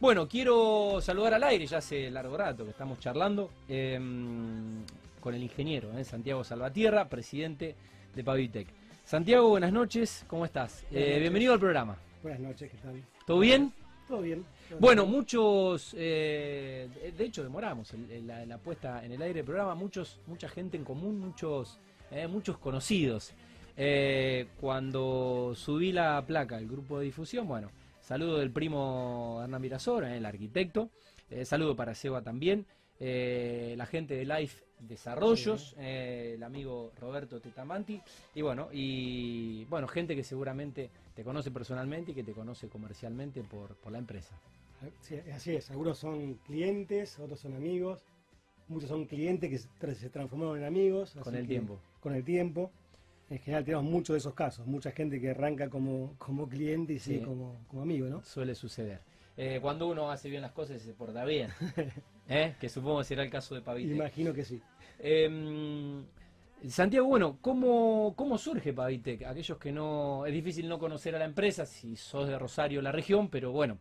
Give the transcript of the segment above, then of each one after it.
Bueno, quiero saludar al aire, ya hace largo rato que estamos charlando, em, con el ingeniero eh, Santiago Salvatierra, presidente de Pavitec. Santiago, buenas noches, ¿cómo estás? Eh, bienvenido al programa. Buenas noches, ¿qué tal? ¿Todo bien? Todo bien. Bueno, muchos, eh, de hecho demoramos la, la, puesta en el aire del programa, muchos, mucha gente en común, muchos, muchos conocidos. cuando subí la placa, el grupo de difusión, bueno, Saludo del primo Hernán Mirasora, el arquitecto. Eh, saludo para Seba también. Eh, la gente de Life Desarrollos, eh, el amigo Roberto Tetamanti. Y bueno, y bueno, gente que seguramente te conoce personalmente y que te conoce comercialmente por, la empresa. Sí, así es, algunos son clientes, otros son amigos, muchos son clientes que se transformaron en amigos. Con el tiempo. Con el tiempo en general tenemos muchos de esos casos, mucha gente que arranca como, como cliente y sigue como, como amigo, ¿no? Suele suceder. Eh, cuando uno hace bien las cosas y se porta bien, ¿eh? que supongo que será el caso de Pavitec. Imagino que sí. Em, Santiago, bueno, ¿cómo, ¿cómo surge Pavitec? Aquellos que no... Es difícil no conocer a la empresa si sos de Rosario, la región, pero bueno...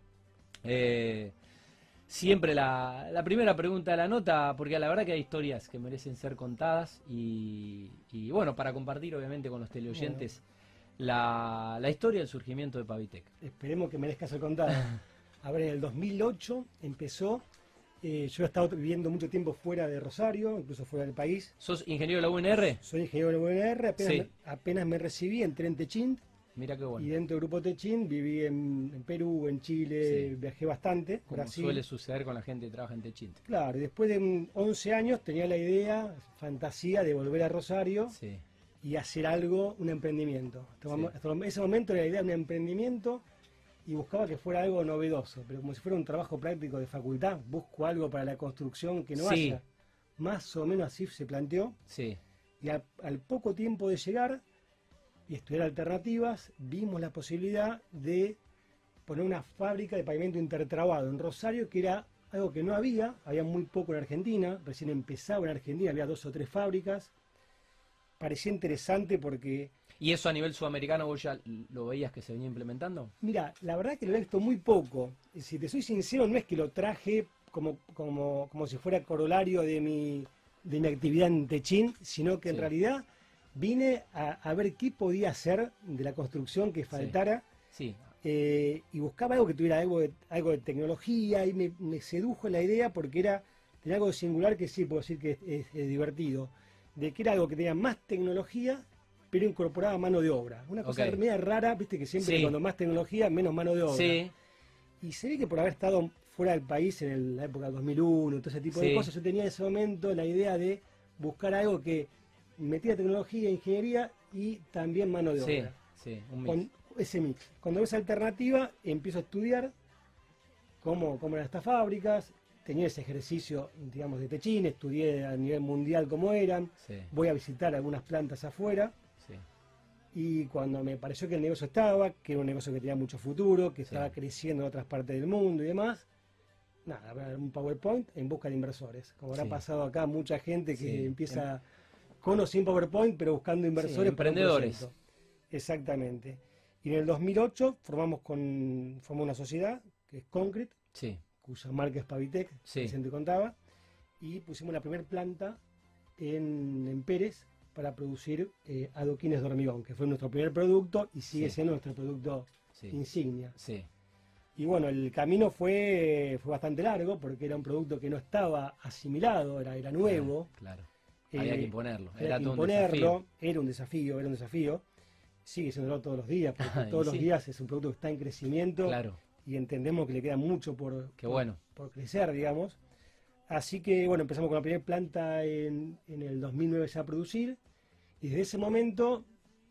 Siempre la, primera pregunta de la nota, porque la verdad que hay historias que merecen ser contadas y, bueno, para compartir obviamente con los teleoyentes la, la, historia del surgimiento de Pavitec. Esperemos que merezca ser contada. A ver, en el 2008 empezó, eh, yo he estado viviendo mucho tiempo fuera de Rosario, incluso fuera del país. ¿Sos ingeniero de la UNR? Soy ingeniero de la UNR, apenas, me, apenas me recibí, entré en Techint Mira qué bueno. Y dentro del grupo Techin viví en, Perú, en Chile, viajé bastante. Como suele suceder con la gente que trabaja en Techin. Claro, después de 11 años tenía la idea, fantasía de volver a Rosario y hacer algo, un emprendimiento. Hasta, ese momento la idea de un emprendimiento y buscaba que fuera algo novedoso, pero como si fuera un trabajo práctico de facultad, busco algo para la construcción que no haya. Más o menos así se planteó. Sí. Y al poco tiempo de llegar y estudiar alternativas, vimos la posibilidad de poner una fábrica de pavimento intertrabado en Rosario, que era algo que no había, había muy poco en Argentina, recién empezaba en Argentina, había dos o tres fábricas. Parecía interesante porque... ¿Y eso a nivel sudamericano vos ya lo veías que se venía implementando? Mira, la verdad que lo he visto muy poco. Si te soy sincero, no es que lo traje como, como, como si fuera corolario de mi, de mi actividad en Techín, sino que en realidad vine a, ver qué podía hacer de la construcción que faltara. Sí. Eh, y buscaba algo que tuviera algo de, algo de tecnología y me, sedujo la idea porque era tenía algo singular que sí puedo decir que es, divertido, de que era algo que tenía más tecnología pero incorporaba mano de obra. Una cosa media rara, viste que siempre cuando más tecnología, menos mano de obra. Sí. Y se ve que por haber estado fuera del país en la época 2001, todo ese tipo de cosas, yo tenía en ese momento la idea de buscar algo que metía tecnología, ingeniería y también mano de obra. Sí, un mix. Con ese mix. Cuando ves alternativa, empiezo a estudiar cómo, cómo eran estas fábricas, tenía ese ejercicio, digamos, de techín, estudié a nivel mundial cómo eran, voy a visitar algunas plantas afuera. Y cuando me pareció que el negocio estaba, que era un negocio que tenía mucho futuro, que estaba creciendo en otras partes del mundo y demás, nada, un PowerPoint en busca de inversores. Como habrá pasado acá mucha gente que empieza con o sin PowerPoint, pero buscando inversores. emprendedores. Exactamente. Y en el 2008 formamos con formamos una sociedad que es Concrete, sí. cuya marca es Pavitec, sí. Vicente contaba, y pusimos la primera planta en, Pérez para producir eh, adoquines de hormigón, que fue nuestro primer producto y sigue siendo nuestro producto insignia. Sí. Y bueno, el camino fue, fue bastante largo porque era un producto que no estaba asimilado, era, era nuevo. claro. Había que imponerlo. Era, imponerlo, era un desafío, era un desafío. Sigue siendo todos los días, porque todos los días es un producto que está en crecimiento. Claro. Y entendemos que le queda mucho por, Qué bueno. por, crecer, digamos. Así que, bueno, empezamos con la primera planta en, en el 2009 ya a producir. Y desde ese momento,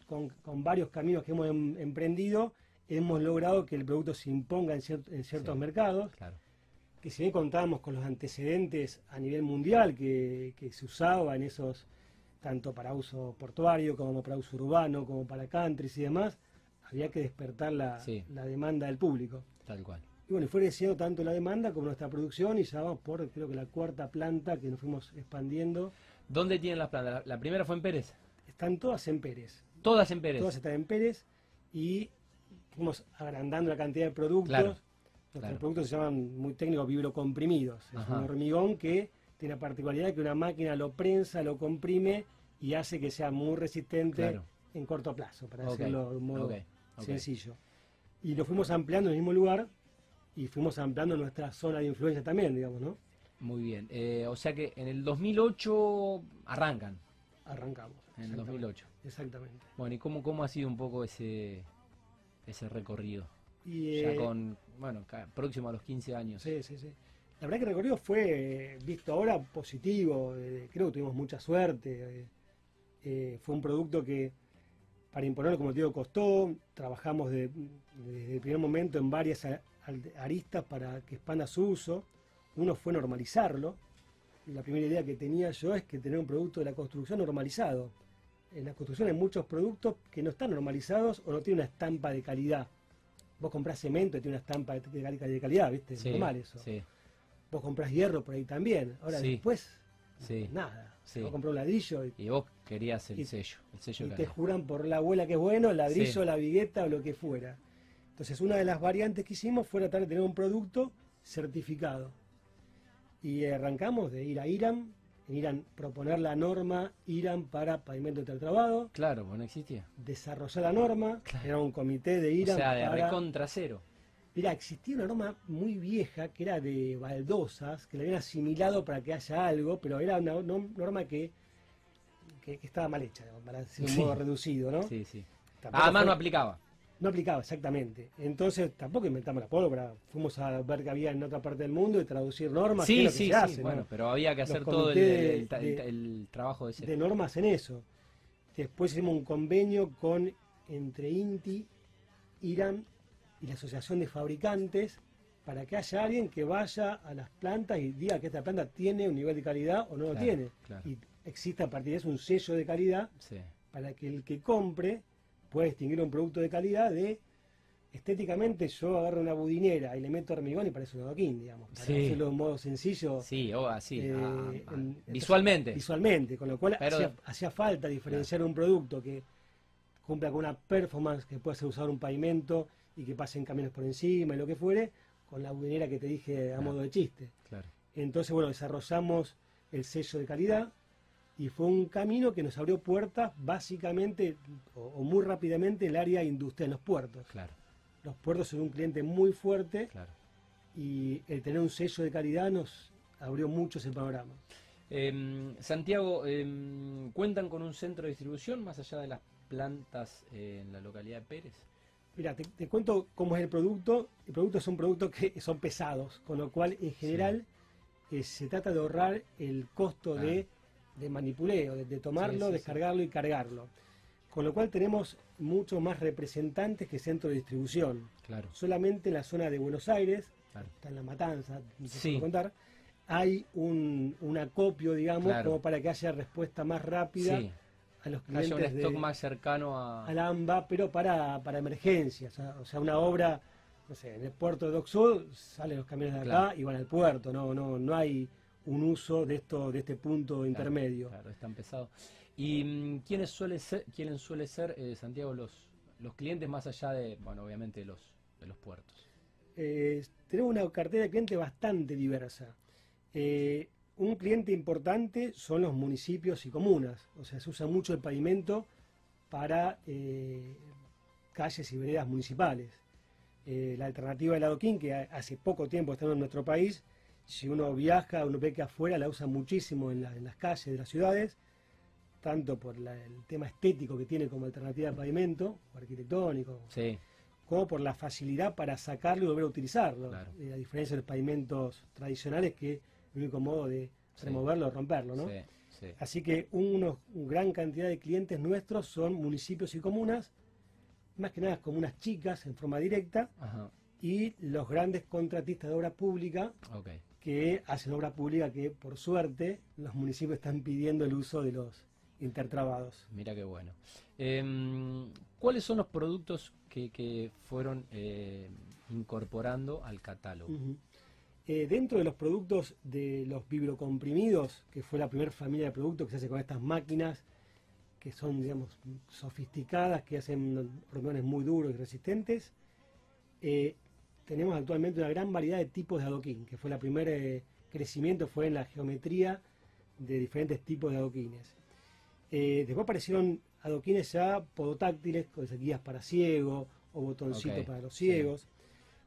con, con varios caminos que hemos em, emprendido, hemos logrado que el producto se imponga en, en ciertos mercados. Claro que si bien contábamos con los antecedentes a nivel mundial que, se usaba en esos, tanto para uso portuario como para uso urbano, como para countries y demás, había que despertar la, demanda del público. Tal cual. Y bueno, fue creciendo tanto la demanda como nuestra producción y ya vamos por creo que la cuarta planta que nos fuimos expandiendo. ¿Dónde tienen las plantas? La, primera fue en Pérez. Están todas en Pérez. Todas en Pérez. Todas están en Pérez y fuimos agrandando la cantidad de productos. Nuestros productos se llaman muy técnicos vibrocomprimidos. Es un hormigón que tiene la particularidad que una máquina lo prensa, lo comprime y hace que sea muy resistente en corto plazo, para decirlo de un modo sencillo. Y lo fuimos ampliando en el mismo lugar y fuimos ampliando nuestra zona de influencia también, digamos, ¿no? Muy bien. Eh, o sea que en el 2008 arrancan. Arrancamos. En el 2008. Exactamente. Bueno, ¿y cómo, cómo ha sido un poco ese, ese recorrido? ya eh, con, bueno, próximo a los 15 años. Sí, sí, sí. La verdad que el recorrido fue, visto ahora, positivo. Eh, creo que tuvimos mucha suerte. fue un producto que, para imponerlo, como te digo, costó. Trabajamos desde el primer momento en varias aristas para que expanda su uso. Uno fue normalizarlo. La primera idea que tenía yo es que tener un producto de la construcción normalizado. En la construcción hay muchos productos que no están normalizados o no tienen una estampa de calidad. Vos comprás cemento y tiene una estampa de, calidad, ¿viste? Es normal eso. Vos comprás hierro por ahí también. Ahora después, nada. Vos comprás un ladrillo y, vos querías el sello. El sello y te juran por la abuela que es bueno, el ladrillo, la vigueta o lo que fuera. Entonces, una de las variantes que hicimos fue tratar de tener un producto certificado. Y arrancamos de ir a IRAM, en IRAM proponer la norma IRAM para pavimento intertrabado. Claro, pues no existía. Desarrollar la norma, era un comité de IRAM. O sea, de recontra cero. Mira, existía una norma muy vieja que era de baldosas, que la habían asimilado para que haya algo, pero era una norma que, que, estaba mal hecha, para decir un modo reducido, ¿no? Sí, sí. Además no aplicaba no aplicaba exactamente. Entonces tampoco inventamos la pólvora, fuimos a ver qué había en otra parte del mundo y traducir normas. Sí, sí, sí, bueno, pero había que hacer todo el, trabajo de ese. De normas en eso. Después hicimos un convenio con entre INTI, IRAN y la Asociación de Fabricantes para que haya alguien que vaya a las plantas y diga que esta planta tiene un nivel de calidad o no lo tiene. Y existe a partir de eso un sello de calidad para que el que compre puede distinguir un producto de calidad de estéticamente yo agarro una budinera y le meto hormigón y parece un adoquín, digamos, para hacerlo de un modo sencillo. Sí, o así, eh, ah, ah, visualmente. Visualmente, con lo cual hacía, falta diferenciar un producto que cumpla con una performance que pueda ser usado en un pavimento y que pasen camiones por encima y lo que fuere, con la budinera que te dije a modo de chiste. Entonces, bueno, desarrollamos el sello de calidad, y fue un camino que nos abrió puertas básicamente o, muy rápidamente en el área industrial, los puertos. Claro. Los puertos son un cliente muy fuerte y el tener un sello de calidad nos abrió mucho ese panorama. Em, Santiago, em, ¿cuentan con un centro de distribución más allá de las plantas en la localidad de Pérez? Mira, te, cuento cómo es el producto. El producto son productos que son pesados, con lo cual en general eh, se trata de ahorrar el costo de de manipuleo, de, tomarlo, descargarlo y cargarlo. Con lo cual tenemos muchos más representantes que centro de distribución. Claro. Solamente en la zona de Buenos Aires, está en la matanza, no sé contar, hay un, acopio, digamos, como para que haya respuesta más rápida a los clientes. Haya un stock más cercano a... al AMBA, pero para, para emergencias. O sea, una obra, no sé, en el puerto de Dock salen los camiones de acá y van al puerto, no, no, no hay un uso de esto de este punto intermedio. Claro, es tan pesado. ¿Y mm, quiénes suele ser, quiénes suele ser eh, Santiago los, los clientes más allá de, bueno, obviamente los, de los puertos? Eh, tenemos una cartera de clientes bastante diversa. Eh, un cliente importante son los municipios y comunas, o sea, se usa mucho el pavimento para calles y veredas municipales. la alternativa del adoquín, que hace poco tiempo está en nuestro país, si uno viaja, uno ve que afuera la usa muchísimo en, las calles de las ciudades, tanto por el tema estético que tiene como alternativa de pavimento, o arquitectónico, como por la facilidad para sacarlo y volver a utilizarlo. Eh, a diferencia de los pavimentos tradicionales que el único modo de removerlo o romperlo, ¿no? Así que una gran cantidad de clientes nuestros son municipios y comunas, más que nada comunas chicas en forma directa, y los grandes contratistas de obra pública, que hacen obra pública que, por suerte, los municipios están pidiendo el uso de los intertrabados. Mira qué bueno. Em, ¿Cuáles son los productos que, fueron eh, incorporando al catálogo? Eh, dentro de los productos de los vibrocomprimidos, que fue la primera familia de productos que se hace con estas máquinas, que son, digamos, sofisticadas, que hacen hormones muy duros y resistentes, eh, tenemos actualmente una gran variedad de tipos de adoquín, que fue el primer eh, crecimiento, fue en la geometría de diferentes tipos de adoquines. Eh, después aparecieron adoquines ya podotáctiles, con guías para ciego o botoncitos para los ciegos.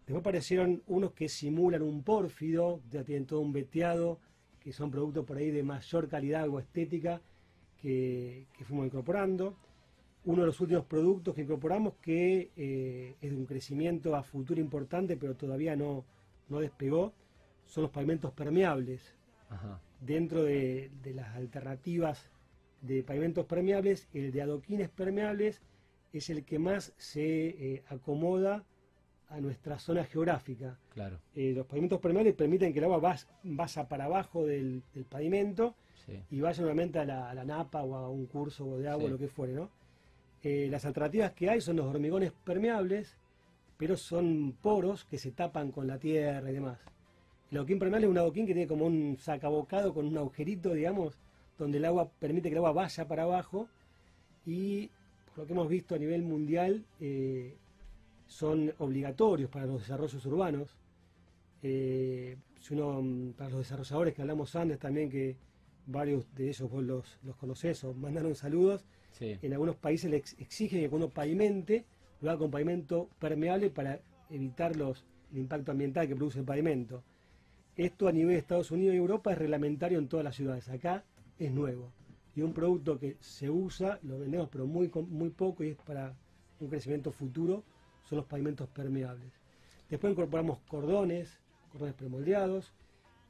Después aparecieron unos que simulan un pórfido, ya tienen todo un veteado, que son productos por ahí de mayor calidad o estética que, fuimos incorporando. Uno de los últimos productos que incorporamos que eh, es de un crecimiento a futuro importante, pero todavía no, no despegó, son los pavimentos permeables. Dentro de, las alternativas de pavimentos permeables, el de adoquines permeables es el que más se eh, acomoda a nuestra zona geográfica. Claro. Eh, los pavimentos permeables permiten que el agua vaya para abajo del, pavimento y vaya nuevamente a la, napa o a un curso de agua, lo que fuere, ¿no? Eh, las alternativas que hay son los hormigones permeables, pero son poros que se tapan con la tierra y demás. El adoquín permeable es un adoquín que tiene como un sacabocado con un agujerito, digamos, donde el agua permite que el agua vaya para abajo y por lo que hemos visto a nivel mundial eh, son obligatorios para los desarrollos urbanos. Eh, si uno, para los desarrolladores que hablamos antes también, que varios de ellos vos los, los conocés o mandaron saludos, en algunos países les exigen que uno pavimente, lo haga con pavimento permeable para evitar los, el impacto ambiental que produce el pavimento. Esto a nivel de Estados Unidos y Europa es reglamentario en todas las ciudades. Acá es nuevo. Y un producto que se usa, lo vendemos pero muy, muy poco y es para un crecimiento futuro son los pavimentos permeables. Después incorporamos cordones, cordones premoldeados,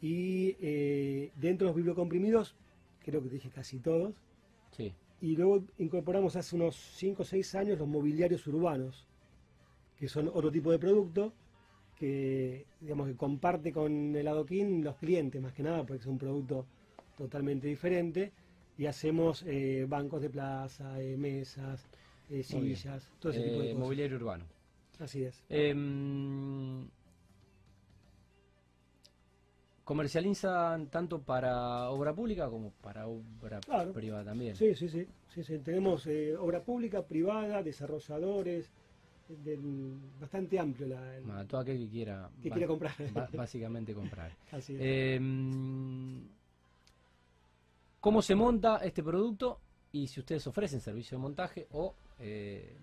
y eh, dentro de los bibliocomprimidos, creo que dije casi todos. Sí. Y luego incorporamos hace unos 5 o 6 años los mobiliarios urbanos, que son otro tipo de producto que, digamos, que comparte con el adoquín los clientes, más que nada, porque es un producto totalmente diferente. Y hacemos eh, bancos de plaza, eh, mesas, sillas, todo ese tipo de cosas. Mobiliario urbano. Así es. ¿Comercializan tanto para obra pública como para obra privada también? Sí, sí, sí. Tenemos eh, obra pública, privada, desarrolladores, bastante amplio. La, todo aquel que quiera, que quiera comprar. básicamente comprar. Así es. Em, ¿Cómo se monta este producto? Y si ustedes ofrecen servicio de montaje o eh,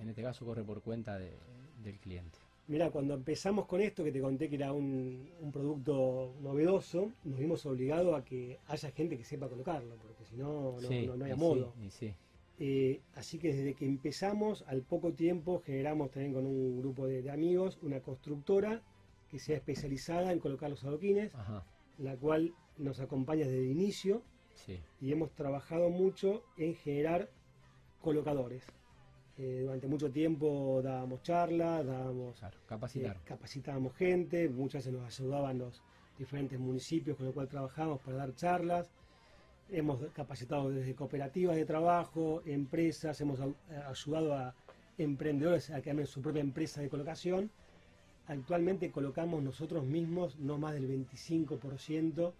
en este caso corre por cuenta del cliente. Mira, cuando empezamos con esto, que te conté que era un, producto novedoso, nos vimos obligados a que haya gente que sepa colocarlo, porque si no, no, hay modo. Eh, así que desde que empezamos, al poco tiempo, generamos también con un grupo de, amigos una constructora que sea especializada en colocar los adoquines, la cual nos acompaña desde el inicio y hemos trabajado mucho en generar colocadores. Eh, durante mucho tiempo dábamos charlas, dábamos, capacitar. Eh, capacitábamos gente, muchas veces nos ayudaban los diferentes municipios con los cuales trabajamos para dar charlas. Hemos capacitado desde cooperativas de trabajo, empresas, hemos ayudado a emprendedores a que hagan su propia empresa de colocación. Actualmente colocamos nosotros mismos no más del 25%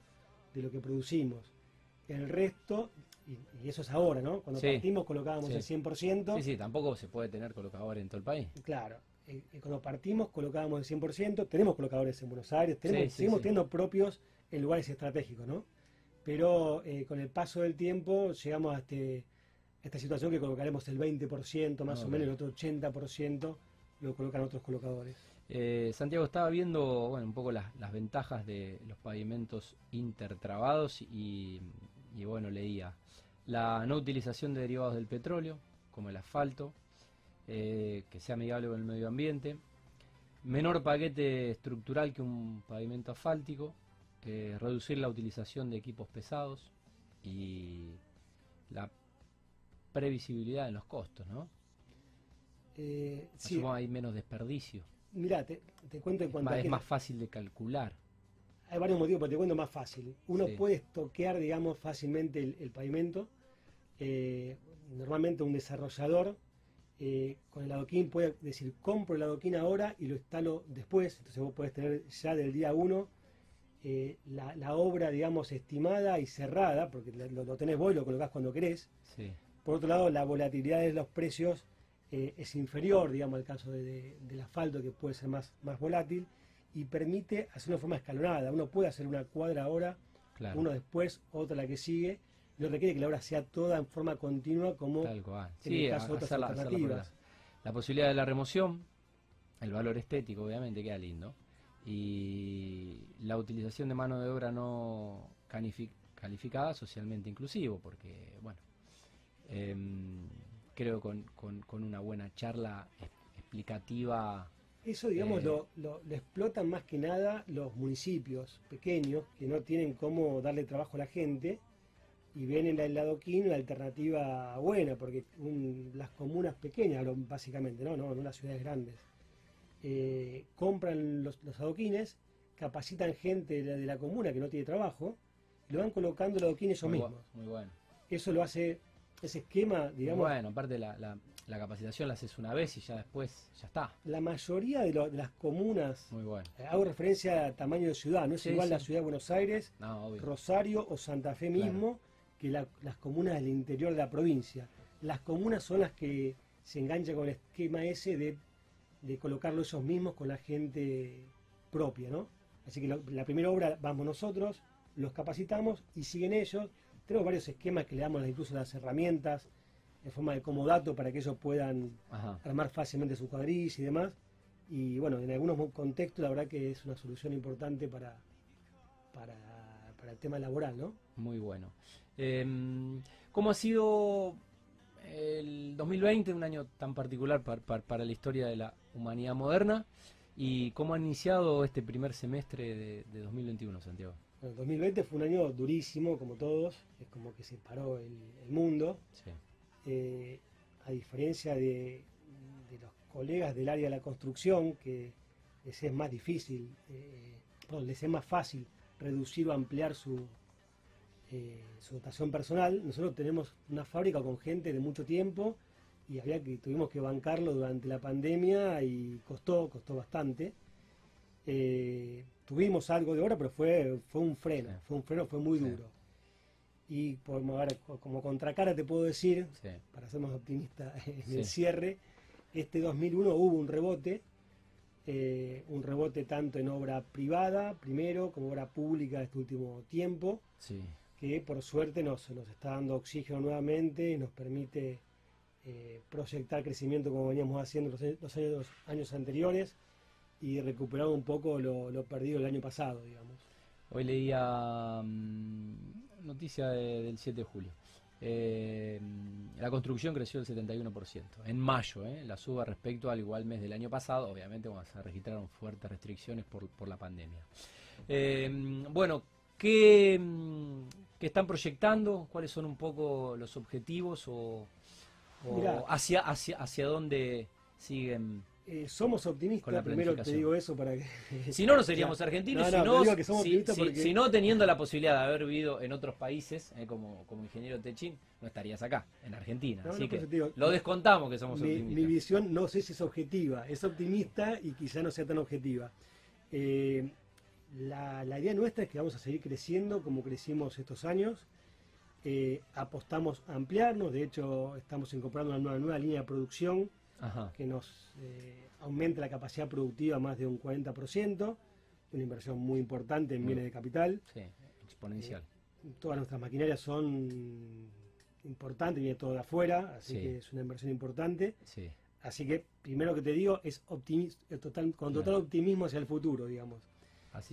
de lo que producimos. El resto y, eso es ahora, ¿no? Cuando partimos colocábamos el 100%. Sí, sí, tampoco se puede tener colocadores en todo el país. Claro, eh, eh, cuando partimos colocábamos el 100%, tenemos colocadores en Buenos Aires, tenemos, seguimos teniendo propios en lugares estratégicos, ¿no? Pero eh, con el paso del tiempo llegamos a este, esta situación que colocaremos el 20%, más o menos el otro 80% lo colocan otros colocadores. Santiago, estaba viendo bueno, un poco las, las ventajas de los pavimentos intertrabados y, y bueno, leía la no utilización de derivados del petróleo, como el asfalto, eh, que sea amigable con el medio ambiente, menor paquete estructural que un pavimento asfáltico, eh, reducir la utilización de equipos pesados y la previsibilidad en los costos, ¿no? Eh, hay menos desperdicio. Mirá, te, cuento en cuanto Es más fácil de calcular hay varios motivos, pero te cuento más fácil. Uno puede estoquear, digamos, fácilmente el, pavimento. Eh, normalmente un desarrollador eh, con el adoquín puede decir, compro el adoquín ahora y lo instalo después. Entonces vos podés tener ya del día uno eh, la, obra, digamos, estimada y cerrada, porque lo, tenés vos y lo colocás cuando querés. Por otro lado, la volatilidad de los precios es inferior, digamos, al caso del asfalto, que puede ser más, más volátil, y permite hacer una forma escalonada. Uno puede hacer una cuadra ahora, uno después, otra la que sigue, no requiere que la obra sea toda en forma continua como en el caso de otras alternativas. La, posibilidad de la remoción, el valor estético obviamente queda lindo, y la utilización de mano de obra no calificada socialmente inclusivo, porque, bueno, em, creo con, con, con, una buena charla explicativa. Eso, digamos, eh, lo, lo, explotan más que nada los municipios pequeños que no tienen cómo darle trabajo a la gente y ven en el adoquín una alternativa buena, porque las comunas pequeñas, básicamente, no, no, las ciudades grandes, eh, compran los, adoquines, capacitan gente de la, comuna que no tiene trabajo, y lo van colocando el adoquín ellos mismos. muy bueno. Eso lo hace, ese esquema, digamos... bueno, aparte la, la, capacitación la haces una vez y ya después ya está. La mayoría de, las comunas, muy bueno. Eh, hago referencia a tamaño de ciudad, no es igual la ciudad de Buenos Aires, Rosario o Santa Fe mismo, que las comunas del interior de la provincia. Las comunas son las que se enganchan con el esquema ese de, de colocarlo esos mismos con la gente propia, ¿no? Así que la primera obra vamos nosotros, los capacitamos y siguen ellos. Tenemos varios esquemas que le damos incluso las herramientas en forma de comodato para que ellos puedan armar fácilmente su cuadrilla y demás. Y bueno, en algunos contextos la verdad que es una solución importante para, para, para el tema laboral, ¿no? Muy bueno. Em, ¿Cómo ha sido el 2020, un año tan particular para, la historia de la humanidad moderna? ¿Y cómo ha iniciado este primer semestre de, 2021, Santiago? El 2020 fue un año durísimo, como todos, es como que se paró el, mundo. Eh, a diferencia de, los colegas del área de la construcción, que les es más difícil, eh, les es más fácil reducir o ampliar su, eh, su dotación personal. Nosotros tenemos una fábrica con gente de mucho tiempo y había que tuvimos que bancarlo durante la pandemia y costó, costó bastante. Eh, tuvimos algo de hora, pero fue, fue un freno, fue un freno, fue muy duro. Y como contracara te puedo decir, para ser más optimista en el cierre, este 2001 hubo un rebote, eh, un rebote tanto en obra privada, primero, como obra pública este último tiempo. Sí que por suerte nos, nos está dando oxígeno nuevamente y nos permite eh, proyectar crecimiento como veníamos haciendo los, los años, años, anteriores y recuperar un poco lo, perdido el año pasado, digamos. Hoy leía mm, noticia del 7 de julio. Eh, la construcción creció del 71%. En mayo, eh, la suba respecto al igual mes del año pasado, obviamente cuando se registraron fuertes restricciones por, por la pandemia. bueno, ¿qué, mm, que están proyectando? ¿Cuáles son un poco los objetivos o, hacia, hacia, hacia dónde siguen? Eh, somos optimistas, primero te digo eso para que... si no, no seríamos argentinos, si, no, teniendo la posibilidad de haber vivido en otros países, eh, como, como ingeniero Techín, no estarías acá, en Argentina. Así que lo descontamos que somos optimistas. Mi visión no sé si es objetiva, es optimista y quizá no sea tan objetiva. Eh, la, idea nuestra es que vamos a seguir creciendo como crecimos estos años. Apostamos a ampliarnos, de hecho estamos incorporando una nueva, línea de producción que nos eh, aumenta la capacidad productiva más de un 40%, una inversión muy importante en bienes de capital. Sí, exponencial. Eh, todas nuestras maquinarias son importantes, viene todo de afuera, así que es una inversión importante. Así que, primero que te digo, es total, con total optimismo hacia el futuro, digamos.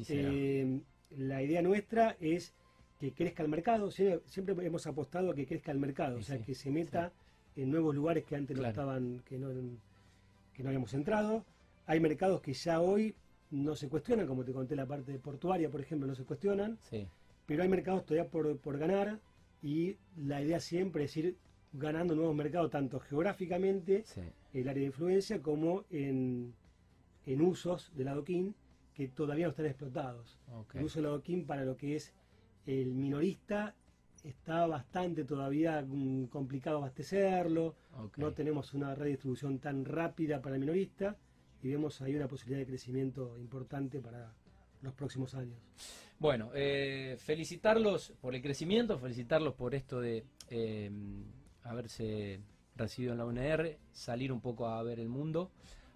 Eh, la idea nuestra es que crezca el mercado, siempre, hemos apostado a que crezca el mercado, o sea, que se meta en nuevos lugares que antes no estaban, que no, que no habíamos entrado. Hay mercados que ya hoy no se cuestionan, como te conté la parte portuaria, por ejemplo, no se cuestionan, pero hay mercados todavía por, por ganar y la idea siempre es ir ganando nuevos mercados, tanto geográficamente, el área de influencia, como en, en usos del adoquín que todavía no están explotados. El uso del adoquín para lo que es el minorista está bastante todavía mm, complicado abastecerlo, no tenemos una redistribución tan rápida para el minorista y vemos ahí una posibilidad de crecimiento importante para los próximos años. Bueno, eh, felicitarlos por el crecimiento, felicitarlos por esto de eh, haberse recibido en la UNR, salir un poco a ver el mundo,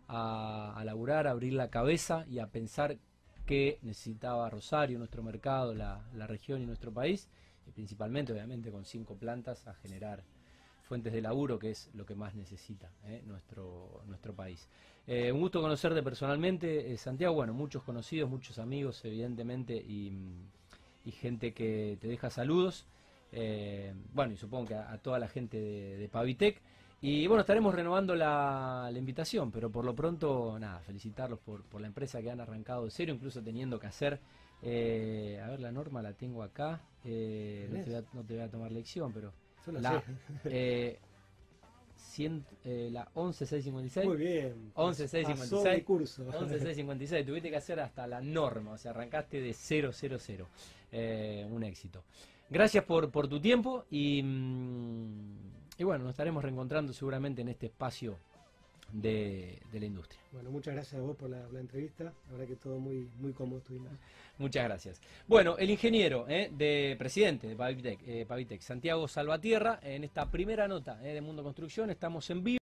a, a laburar, a abrir la cabeza y a pensar qué necesitaba Rosario, nuestro mercado, la, región y nuestro país, principalmente, obviamente, con cinco plantas a generar fuentes de laburo, que es lo que más necesita ¿eh? nuestro, nuestro país. Eh, un gusto conocerte personalmente, eh, Santiago, bueno, muchos conocidos, muchos amigos, evidentemente, y, gente que te deja saludos. bueno, y supongo que a, toda la gente de, de Pavitec. Y bueno, estaremos renovando la, invitación, pero por lo pronto, nada, felicitarlos por, por, la empresa que han arrancado de cero, incluso teniendo que hacer, eh, a ver, la norma la tengo acá, eh, no, te voy a, tomar lección, pero la, eh, eh, la 11656. Muy bien. 11656. curso. 11656. Tuviste que hacer hasta la norma, o sea, arrancaste de 000. Eh, un éxito. Gracias por, por tu tiempo y... Mm, y bueno, nos estaremos reencontrando seguramente en este espacio de, la industria. Bueno, muchas gracias a vos por la, entrevista. La verdad que todo muy, muy cómodo estuvimos. Muchas gracias. Bueno, el ingeniero eh, de presidente de Pavitec, eh, Pavitec, Santiago Salvatierra, en esta primera nota eh, de Mundo Construcción, estamos en vivo.